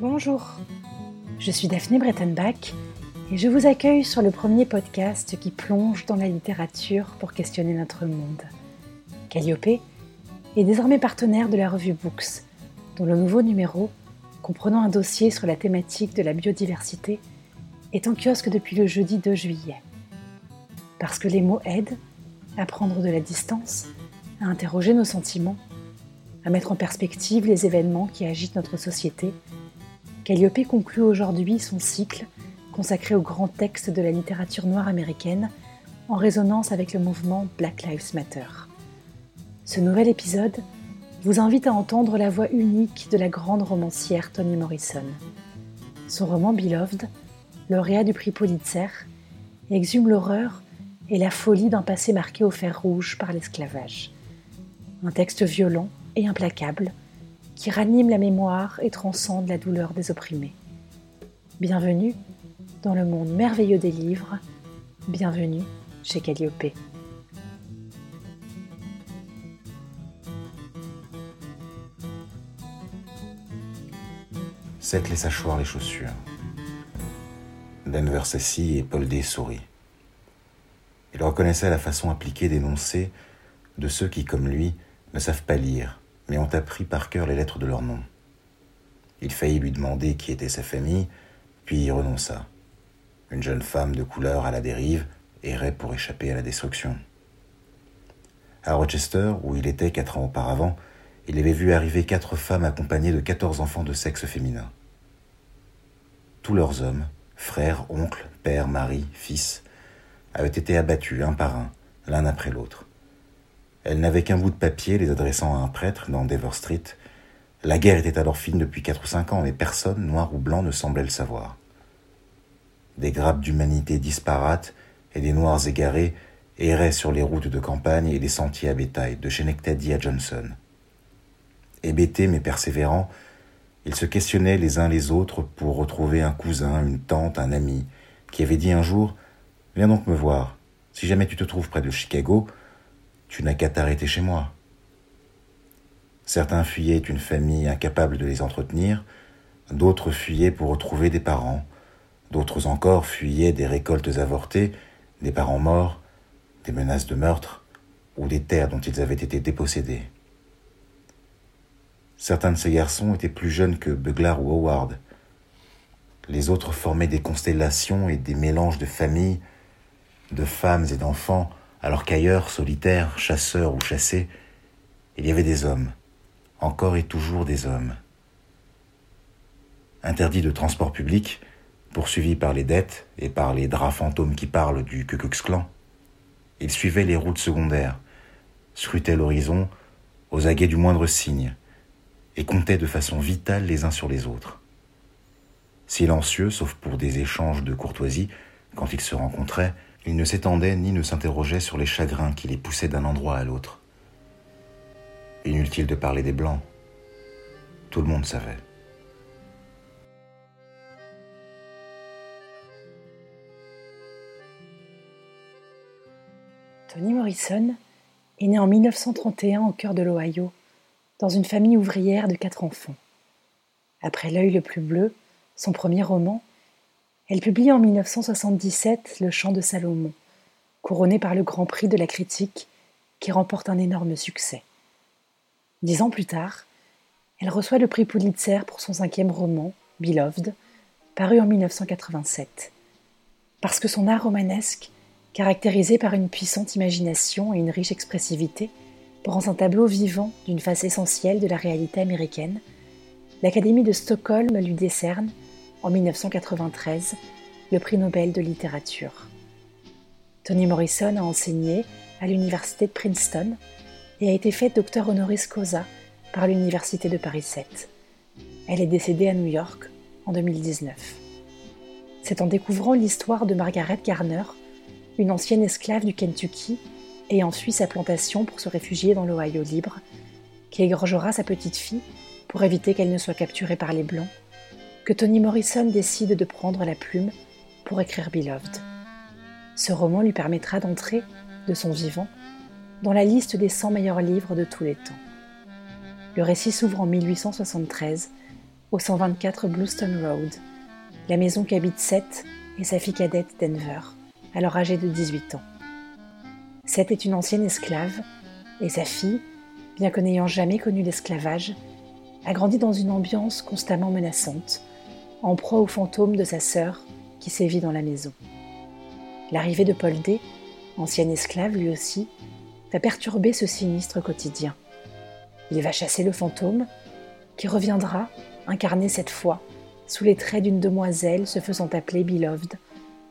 Bonjour, je suis Daphné Brettenbach et je vous accueille sur le premier podcast qui plonge dans la littérature pour questionner notre monde. Calliope est désormais partenaire de la revue Books, dont le nouveau numéro, comprenant un dossier sur la thématique de la biodiversité, est en kiosque depuis le jeudi 2 juillet. Parce que les mots aident à prendre de la distance, à interroger nos sentiments, à mettre en perspective les événements qui agitent notre société Calliope conclut aujourd'hui son cycle consacré aux grands textes de la littérature noire américaine en résonance avec le mouvement Black Lives Matter. Ce nouvel épisode vous invite à entendre la voix unique de la grande romancière Toni Morrison. Son roman Beloved, lauréat du prix Pulitzer, exhume l'horreur et la folie d'un passé marqué au fer rouge par l'esclavage. Un texte violent et implacable qui ranime la mémoire et transcende la douleur des opprimés. Bienvenue dans le monde merveilleux des livres, bienvenue chez Calliope. Seth laissa choir les chaussures. Denver s'assit et Paul D sourit. Il reconnaissait la façon appliquée d'énoncer de ceux qui, comme lui, ne savent pas lire mais ont appris par cœur les lettres de leur nom. Il faillit lui demander qui était sa famille, puis y renonça. Une jeune femme de couleur à la dérive errait pour échapper à la destruction. À Rochester, où il était quatre ans auparavant, il avait vu arriver quatre femmes accompagnées de quatorze enfants de sexe féminin. Tous leurs hommes, frères, oncles, pères, maris, fils, avaient été abattus un par un, l'un après l'autre. Elle n'avait qu'un bout de papier les adressant à un prêtre dans Devor Street. La guerre était alors finie depuis quatre ou cinq ans, mais personne, noir ou blanc, ne semblait le savoir. Des grappes d'humanité disparates et des noirs égarés erraient sur les routes de campagne et les sentiers à bétail, de Schenectady à Johnson. Hébétés mais persévérants, ils se questionnaient les uns les autres pour retrouver un cousin, une tante, un ami, qui avait dit un jour Viens donc me voir. Si jamais tu te trouves près de Chicago, tu n'as qu'à t'arrêter chez moi. Certains fuyaient une famille incapable de les entretenir, d'autres fuyaient pour retrouver des parents, d'autres encore fuyaient des récoltes avortées, des parents morts, des menaces de meurtre ou des terres dont ils avaient été dépossédés. Certains de ces garçons étaient plus jeunes que Buglar ou Howard. Les autres formaient des constellations et des mélanges de familles, de femmes et d'enfants alors qu'ailleurs, solitaires, chasseurs ou chassés, il y avait des hommes, encore et toujours des hommes. Interdits de transport public, poursuivis par les dettes et par les draps fantômes qui parlent du Ku Klux Klan, ils suivaient les routes secondaires, scrutaient l'horizon aux aguets du moindre signe, et comptaient de façon vitale les uns sur les autres. Silencieux, sauf pour des échanges de courtoisie, quand ils se rencontraient, ils ne s'étendaient ni ne s'interrogeaient sur les chagrins qui les poussaient d'un endroit à l'autre. Inutile de parler des Blancs. Tout le monde savait. Toni Morrison est né en 1931 au cœur de l'Ohio, dans une famille ouvrière de quatre enfants. Après L'œil le plus bleu, son premier roman, elle publie en 1977 Le Chant de Salomon, couronné par le Grand Prix de la critique, qui remporte un énorme succès. Dix ans plus tard, elle reçoit le prix Pulitzer pour son cinquième roman, Beloved, paru en 1987. Parce que son art romanesque, caractérisé par une puissante imagination et une riche expressivité, rend un tableau vivant d'une face essentielle de la réalité américaine, l'Académie de Stockholm lui décerne en 1993 le prix Nobel de littérature. Toni Morrison a enseigné à l'université de Princeton et a été faite docteur honoris causa par l'université de Paris 7. Elle est décédée à New York en 2019. C'est en découvrant l'histoire de Margaret Garner, une ancienne esclave du Kentucky ayant fui sa plantation pour se réfugier dans l'Ohio libre, qui égorgera sa petite fille pour éviter qu'elle ne soit capturée par les Blancs que Toni Morrison décide de prendre la plume pour écrire Beloved. Ce roman lui permettra d'entrer, de son vivant, dans la liste des 100 meilleurs livres de tous les temps. Le récit s'ouvre en 1873, au 124 Bluestone Road, la maison qu'habitent Seth et sa fille cadette Denver, alors âgée de 18 ans. Seth est une ancienne esclave et sa fille, bien que n'ayant jamais connu l'esclavage, a grandi dans une ambiance constamment menaçante, en proie aux fantômes de sa sœur qui sévit dans la maison. L'arrivée de Paul D, ancien esclave lui aussi, va perturber ce sinistre quotidien. Il va chasser le fantôme, qui reviendra, incarné cette fois, sous les traits d'une demoiselle se faisant appeler Beloved,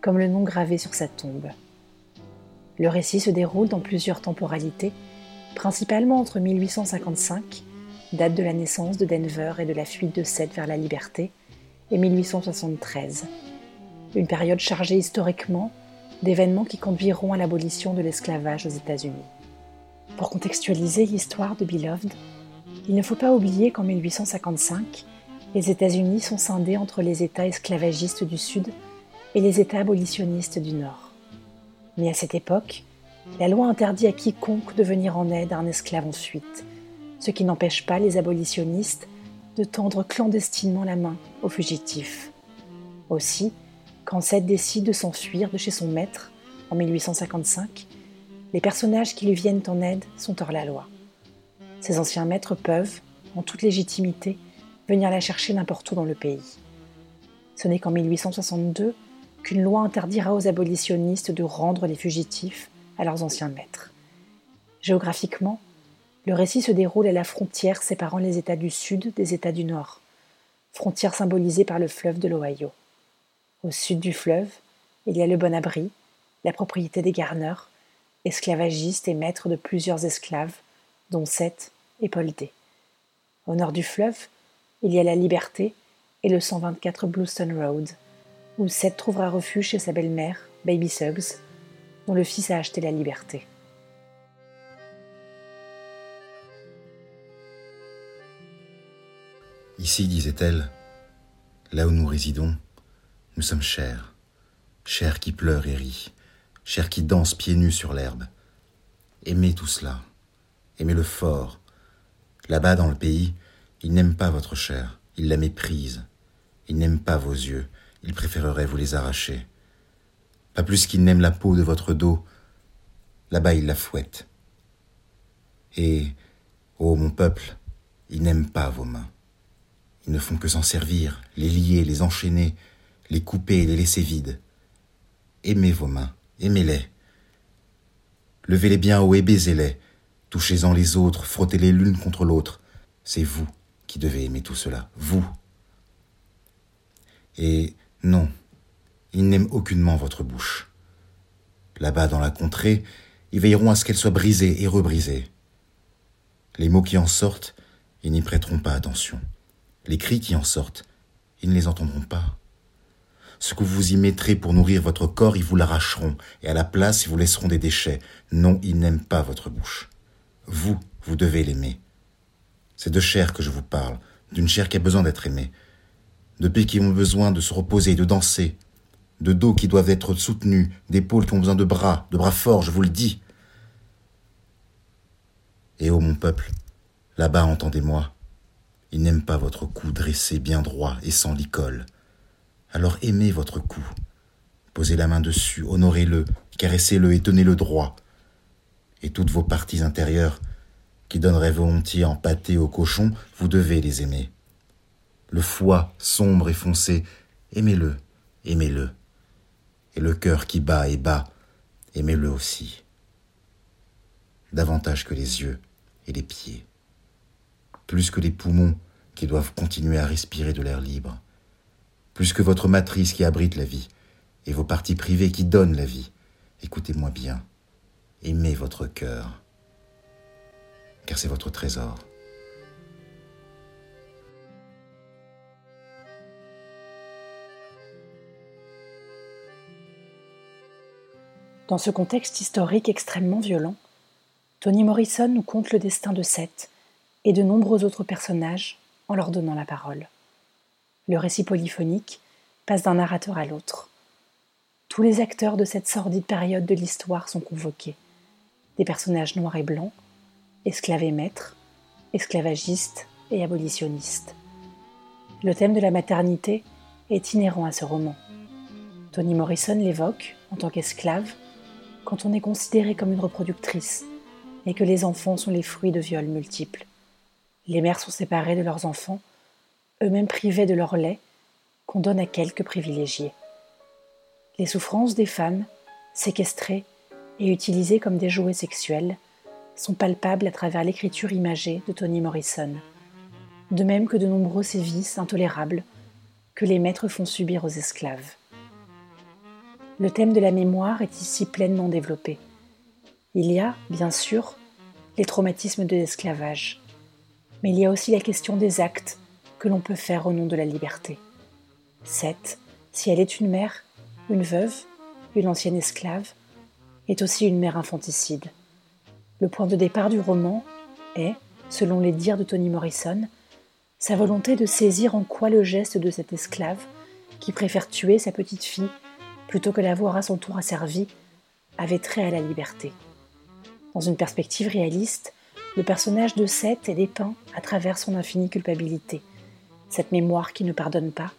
comme le nom gravé sur sa tombe. Le récit se déroule dans plusieurs temporalités, principalement entre 1855, date de la naissance de Denver et de la fuite de Seth vers la liberté, et 1873, une période chargée historiquement d'événements qui conduiront à l'abolition de l'esclavage aux États-Unis. Pour contextualiser l'histoire de Beloved, il ne faut pas oublier qu'en 1855, les États-Unis sont scindés entre les États esclavagistes du Sud et les États abolitionnistes du Nord. Mais à cette époque, la loi interdit à quiconque de venir en aide à un esclave en fuite, ce qui n'empêche pas les abolitionnistes de tendre clandestinement la main aux fugitifs. Aussi, quand Seth décide de s'enfuir de chez son maître en 1855, les personnages qui lui viennent en aide sont hors la loi. Ces anciens maîtres peuvent, en toute légitimité, venir la chercher n'importe où dans le pays. Ce n'est qu'en 1862 qu'une loi interdira aux abolitionnistes de rendre les fugitifs à leurs anciens maîtres. Géographiquement, le récit se déroule à la frontière séparant les États du Sud des États du Nord, frontière symbolisée par le fleuve de l'Ohio. Au sud du fleuve, il y a le Bon Abri, la propriété des garneurs, esclavagiste et maître de plusieurs esclaves, dont Seth et Paul D. Au nord du fleuve, il y a la Liberté et le 124 Bluestone Road, où Seth trouvera refuge chez sa belle-mère, Baby Suggs, dont le fils a acheté la liberté. Ici, disait-elle, là où nous résidons, nous sommes chers, chers qui pleurent et rient, chair qui danse pieds nus sur l'herbe. Aimez tout cela, aimez-le fort. Là-bas dans le pays, ils n'aiment pas votre chair, ils la méprisent. Ils n'aiment pas vos yeux, ils préféreraient vous les arracher. Pas plus qu'ils n'aiment la peau de votre dos, là-bas ils la fouettent. Et, ô mon peuple, ils n'aiment pas vos mains. Ils ne font que s'en servir, les lier, les enchaîner, les couper les laisser vides. Aimez vos mains, aimez-les. Levez-les bien haut et baisez-les. Touchez-en les autres, frottez-les l'une contre l'autre. C'est vous qui devez aimer tout cela, vous. Et non, ils n'aiment aucunement votre bouche. Là-bas dans la contrée, ils veilleront à ce qu'elle soit brisée et rebrisée. Les mots qui en sortent, ils n'y prêteront pas attention. Les cris qui en sortent, ils ne les entendront pas. Ce que vous y mettrez pour nourrir votre corps, ils vous l'arracheront, et à la place, ils vous laisseront des déchets. Non, ils n'aiment pas votre bouche. Vous, vous devez l'aimer. C'est de chair que je vous parle, d'une chair qui a besoin d'être aimée, de pieds qui ont besoin de se reposer, de danser, de dos qui doivent être soutenus, d'épaules qui ont besoin de bras, de bras forts, je vous le dis. Et ô mon peuple, là-bas entendez-moi, ils n'aiment pas votre cou dressé bien droit et sans licole. Alors aimez votre cou. Posez la main dessus, honorez-le, caressez-le et tenez-le droit. Et toutes vos parties intérieures, qui donneraient volontiers en pâté au cochon, vous devez les aimer. Le foie sombre et foncé, aimez-le, aimez-le. Et le cœur qui bat et bat, aimez-le aussi. Davantage que les yeux et les pieds. Plus que les poumons qui doivent continuer à respirer de l'air libre plus que votre matrice qui abrite la vie, et vos parties privées qui donnent la vie. Écoutez-moi bien, aimez votre cœur, car c'est votre trésor. Dans ce contexte historique extrêmement violent, Toni Morrison nous conte le destin de Seth et de nombreux autres personnages en leur donnant la parole le récit polyphonique passe d'un narrateur à l'autre. Tous les acteurs de cette sordide période de l'histoire sont convoqués. Des personnages noirs et blancs, esclaves et maîtres, esclavagistes et abolitionnistes. Le thème de la maternité est inhérent à ce roman. Toni Morrison l'évoque en tant qu'esclave quand on est considéré comme une reproductrice et que les enfants sont les fruits de viols multiples. Les mères sont séparées de leurs enfants, eux-mêmes privés de leur lait, qu'on donne à quelques privilégiés. Les souffrances des femmes, séquestrées et utilisées comme des jouets sexuels, sont palpables à travers l'écriture imagée de Toni Morrison, de même que de nombreux sévices intolérables que les maîtres font subir aux esclaves. Le thème de la mémoire est ici pleinement développé. Il y a, bien sûr, les traumatismes de l'esclavage, mais il y a aussi la question des actes que l'on peut faire au nom de la liberté. Seth, si elle est une mère, une veuve, une ancienne esclave, est aussi une mère infanticide. Le point de départ du roman est, selon les dires de Toni Morrison, sa volonté de saisir en quoi le geste de cet esclave, qui préfère tuer sa petite fille plutôt que l'avoir à son tour asservie, avait trait à la liberté. Dans une perspective réaliste, le personnage de Seth est dépeint à travers son infinie culpabilité, cette mémoire qui ne pardonne pas,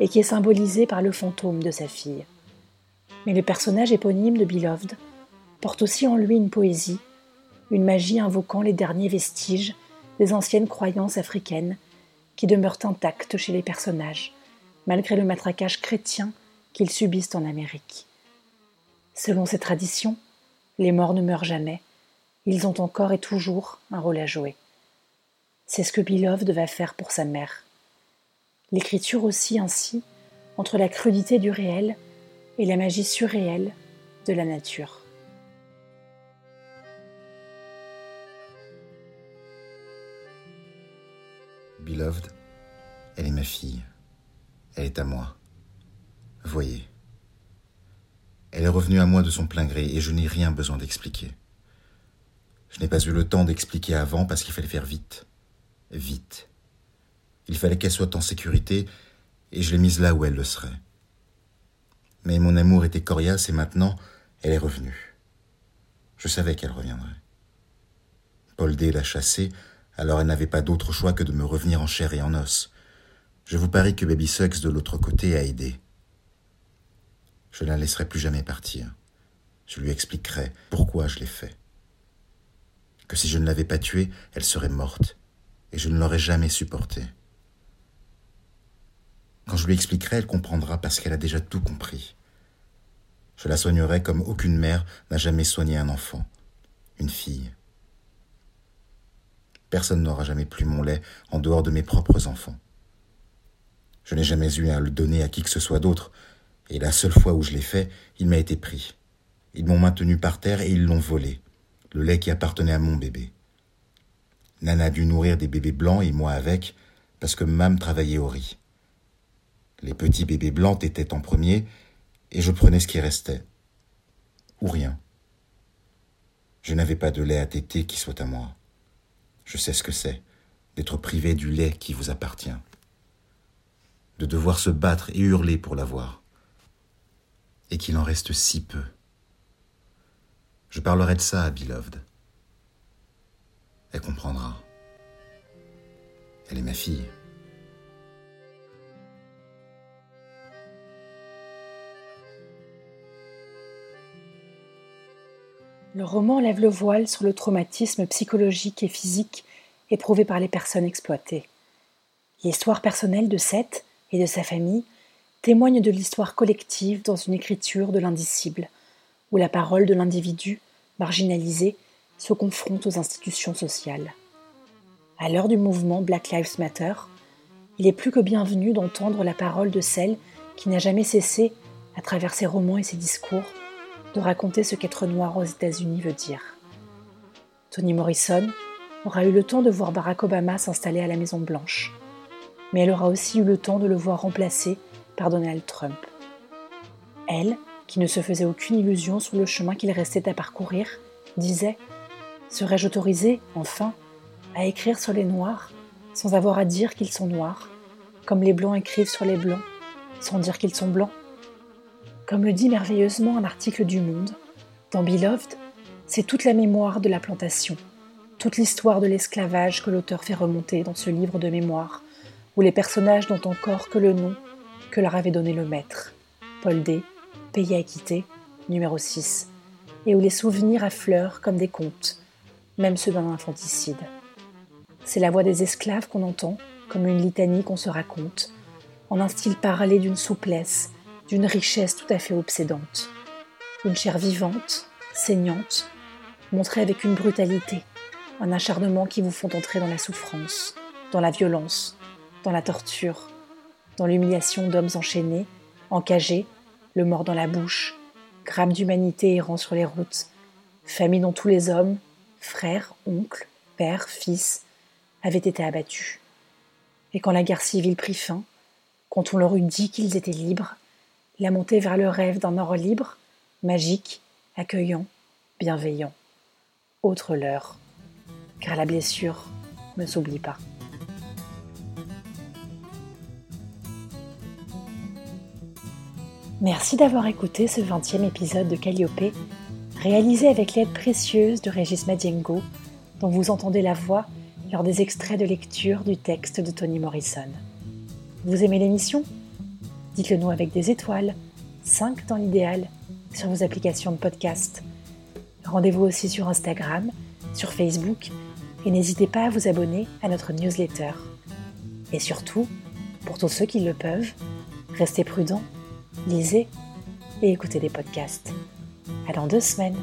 et qui est symbolisée par le fantôme de sa fille. Mais le personnage éponyme de Beloved porte aussi en lui une poésie, une magie invoquant les derniers vestiges des anciennes croyances africaines qui demeurent intactes chez les personnages, malgré le matraquage chrétien qu'ils subissent en Amérique. Selon ces traditions, les morts ne meurent jamais, ils ont encore et toujours un rôle à jouer. C'est ce que Beloved va faire pour sa mère. L'écriture aussi ainsi entre la crudité du réel et la magie surréelle de la nature. Beloved, elle est ma fille. Elle est à moi. Voyez. Elle est revenue à moi de son plein gré et je n'ai rien besoin d'expliquer. Je n'ai pas eu le temps d'expliquer avant parce qu'il fallait faire vite. Vite. Il fallait qu'elle soit en sécurité et je l'ai mise là où elle le serait. Mais mon amour était coriace et maintenant elle est revenue. Je savais qu'elle reviendrait. Paul D l'a chassée, alors elle n'avait pas d'autre choix que de me revenir en chair et en os. Je vous parie que Baby de l'autre côté a aidé. Je ne la laisserai plus jamais partir. Je lui expliquerai pourquoi je l'ai fait. Que si je ne l'avais pas tuée, elle serait morte, et je ne l'aurais jamais supportée. Quand je lui expliquerai, elle comprendra parce qu'elle a déjà tout compris. Je la soignerai comme aucune mère n'a jamais soigné un enfant, une fille. Personne n'aura jamais plu mon lait en dehors de mes propres enfants. Je n'ai jamais eu à le donner à qui que ce soit d'autre, et la seule fois où je l'ai fait, il m'a été pris. Ils m'ont maintenu par terre et ils l'ont volé, le lait qui appartenait à mon bébé. Nana a dû nourrir des bébés blancs et moi avec, parce que Mam travaillait au riz. Les petits bébés blancs étaient en premier, et je prenais ce qui restait. Ou rien. Je n'avais pas de lait à téter qui soit à moi. Je sais ce que c'est, d'être privé du lait qui vous appartient. De devoir se battre et hurler pour l'avoir et qu'il en reste si peu. Je parlerai de ça à Beloved. Elle comprendra. Elle est ma fille. Le roman lève le voile sur le traumatisme psychologique et physique éprouvé par les personnes exploitées. L'histoire personnelle de Seth et de sa famille témoigne de l'histoire collective dans une écriture de l'indicible, où la parole de l'individu, marginalisé, se confronte aux institutions sociales. À l'heure du mouvement Black Lives Matter, il est plus que bienvenu d'entendre la parole de celle qui n'a jamais cessé, à travers ses romans et ses discours, de raconter ce qu'être noir aux États-Unis veut dire. Toni Morrison aura eu le temps de voir Barack Obama s'installer à la Maison Blanche, mais elle aura aussi eu le temps de le voir remplacer Donald Trump. Elle, qui ne se faisait aucune illusion sur le chemin qu'il restait à parcourir, disait Serais-je autorisée, enfin, à écrire sur les noirs sans avoir à dire qu'ils sont noirs, comme les blancs écrivent sur les blancs sans dire qu'ils sont blancs? Comme le dit merveilleusement un article du Monde, dans Beloved, c'est toute la mémoire de la plantation, toute l'histoire de l'esclavage que l'auteur fait remonter dans ce livre de mémoire où les personnages n'ont encore que le nom que leur avait donné le maître, Paul D, pays à quitter, numéro 6, et où les souvenirs affleurent comme des contes, même ceux d'un infanticide. C'est la voix des esclaves qu'on entend, comme une litanie qu'on se raconte, en un style parlé d'une souplesse, d'une richesse tout à fait obsédante. Une chair vivante, saignante, montrée avec une brutalité, un acharnement qui vous font entrer dans la souffrance, dans la violence, dans la torture, dans l'humiliation d'hommes enchaînés, encagés, le mort dans la bouche, grammes d'humanité errant sur les routes, famille dont tous les hommes, frères, oncles, pères, fils, avaient été abattus. Et quand la guerre civile prit fin, quand on leur eut dit qu'ils étaient libres, la montée vers le rêve d'un or libre, magique, accueillant, bienveillant. Autre leurre, car la blessure ne s'oublie pas. Merci d'avoir écouté ce 20e épisode de Calliope, réalisé avec l'aide précieuse de Régis Madiengo, dont vous entendez la voix lors des extraits de lecture du texte de Toni Morrison. Vous aimez l'émission? Dites-le nous avec des étoiles, 5 dans l'idéal, sur vos applications de podcast. Rendez-vous aussi sur Instagram, sur Facebook, et n'hésitez pas à vous abonner à notre newsletter. Et surtout, pour tous ceux qui le peuvent, restez prudents, lisez et écoutez des podcasts. À dans deux semaines